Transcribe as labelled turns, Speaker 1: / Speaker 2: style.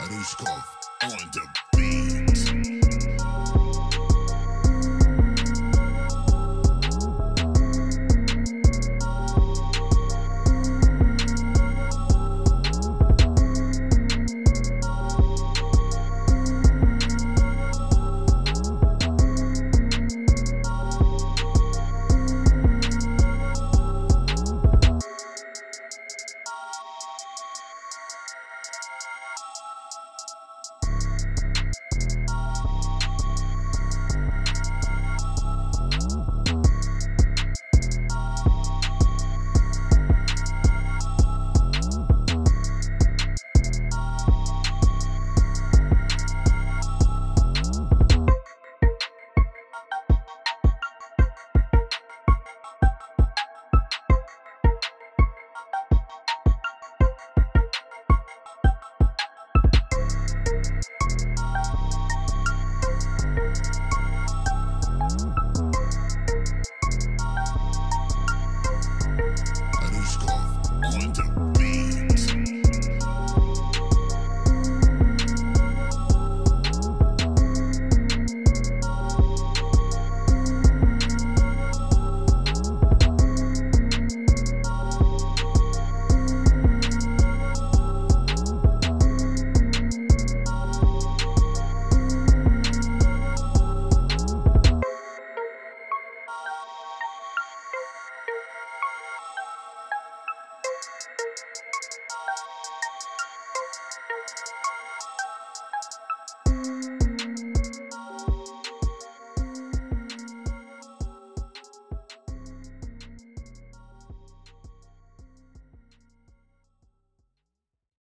Speaker 1: Arushkov on the beat.